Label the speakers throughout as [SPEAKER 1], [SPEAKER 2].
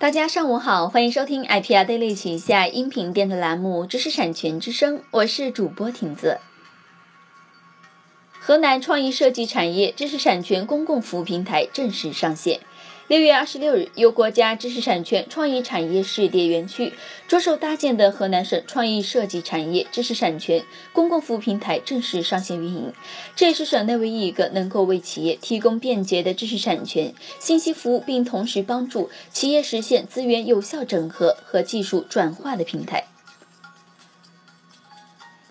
[SPEAKER 1] 大家上午好，欢迎收听 IPR Daily 旗下音频电台栏目《知识产权之声》，我是主播婷子。河南创意设计产业知识产权公共服务平台正式上线。六月二十六日，由国家知识产权创意产业试点园区着手搭建的河南省创意设计产业知识产权公共服务平台正式上线运营。这也是省内唯一一个能够为企业提供便捷的知识产权信息服务，并同时帮助企业实现资源有效整合和技术转化的平台。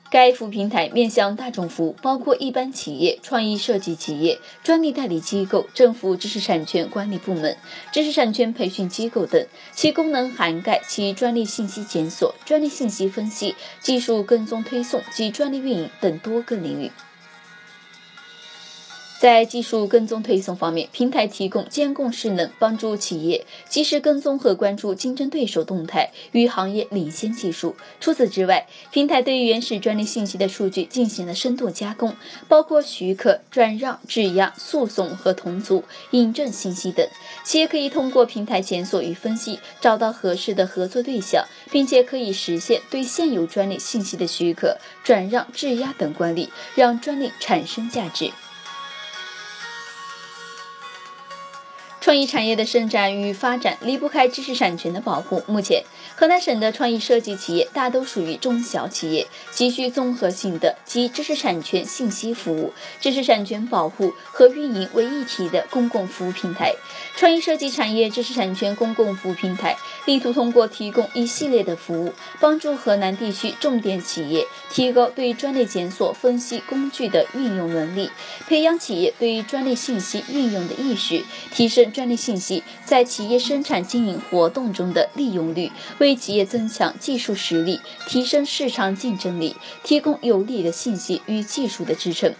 [SPEAKER 1] 该服务平台面向大众服务，包括一般企业、创意设计企业、专利代理机构、政府知识产权管理部门、知识产权培训机构等。其功能涵盖其专利信息检索、专利信息分析、技术跟踪推送及专利运营等多个领域。在技术跟踪推送方面，平台提供监控势能，帮助企业及时跟踪和关注竞争对手动态与行业领先技术。除此之外，平台对于原始专利信息的数据进行了深度加工，包括许可、转让、质押、诉讼和同组、引证信息等。企业可以通过平台检索与分析，找到合适的合作对象，并且可以实现对现有专利信息的许可、转让、质押等管理，让专利产生价值。创意产业的生长与发展离不开知识产权的保护。目前，河南省的创意设计企业大都属于中小企业，急需综合性的集知识产权信息服务、知识产权保护和运营为一体的公共服务平台。创意设计产业知识产权公共服务平台力图通过提供一系列的服务，帮助河南地区重点企业提高对专利检索分析工具的运用能力，培养企业对专利信息运用的意识，提升。专利信息在企业生产经营活动中的利用率，为企业增强技术实力、提升市场竞争力提供有力的信息与技术的支撑。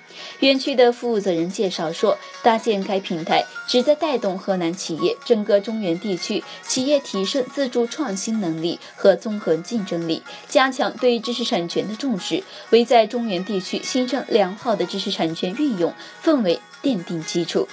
[SPEAKER 1] 园区的负责人介绍说，搭建该平台旨在带动河南企业、整个中原地区企业提升自主创新能力和综合竞争力，加强对知识产权的重视，为在中原地区形成良好的知识产权运用氛围奠定基础。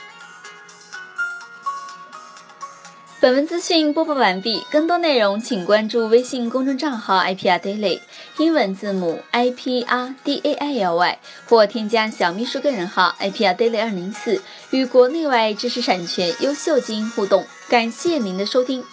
[SPEAKER 1] 本文资讯播报完毕，更多内容请关注微信公众账号 IPR Daily，英文字母 IPR D A I L Y，或添加小秘书个人号 IPR Daily 二零四，与国内外知识产权优秀精英互动。感谢您的收听。